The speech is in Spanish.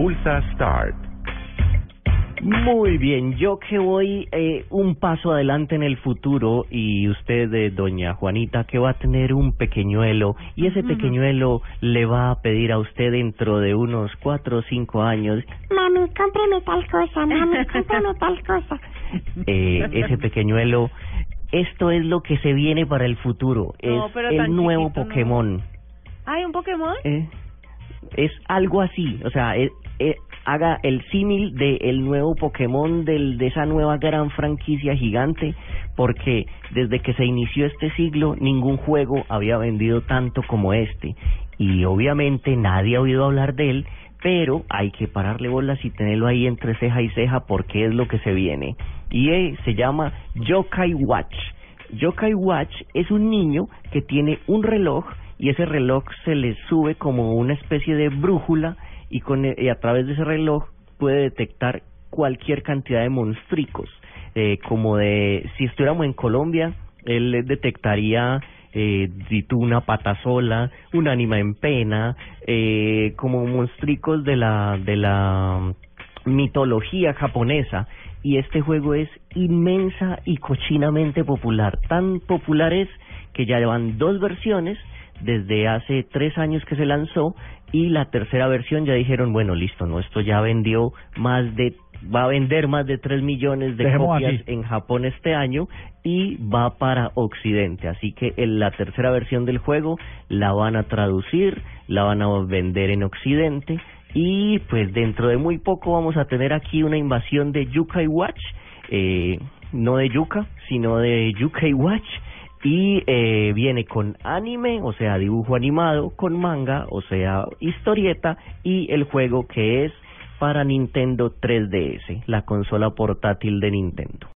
pulsa Start. Muy bien, yo que voy eh, un paso adelante en el futuro y usted, eh, doña Juanita, que va a tener un pequeñuelo y ese pequeñuelo le va a pedir a usted dentro de unos cuatro o cinco años, Mami, cómprame tal cosa, mami, cómprame tal cosa. eh, ese pequeñuelo, esto es lo que se viene para el futuro, No, es pero el nuevo chiquito, no. Pokémon. ¿Hay un Pokémon? Eh, es algo así, o sea, eh, eh, haga el símil de el nuevo Pokémon del, de esa nueva gran franquicia gigante, porque desde que se inició este siglo ningún juego había vendido tanto como este, y obviamente nadie ha oído hablar de él, pero hay que pararle bolas y tenerlo ahí entre ceja y ceja porque es lo que se viene. Y eh, se llama Yokai Watch. Yokai Watch es un niño que tiene un reloj y ese reloj se le sube como una especie de brújula y, con, e- a través de ese reloj puede detectar cualquier cantidad de monstruos. Eh, como de, si estuviéramos en Colombia, él detectaría eh, una pata sola, un ánima en pena, eh, como monstruos de la, de la mitología japonesa y este juego es inmensa y cochinamente popular. Tan popular es que ya llevan dos versiones desde hace tres años que se lanzó y la tercera versión ya dijeron, bueno, listo, no, esto ya vendió más de, va a vender más de tres millones de Dejemos copias en Japón este año y va para Occidente. Así que en la tercera versión del juego la van a traducir, la van a vender en Occidente y pues dentro de muy poco vamos a tener aquí una invasión de Yukai Watch, eh, no de Yuka, sino de Yukai Watch y eh, viene con anime, o sea, dibujo animado, con manga, o sea, historieta y el juego que es para Nintendo 3DS, la consola portátil de Nintendo.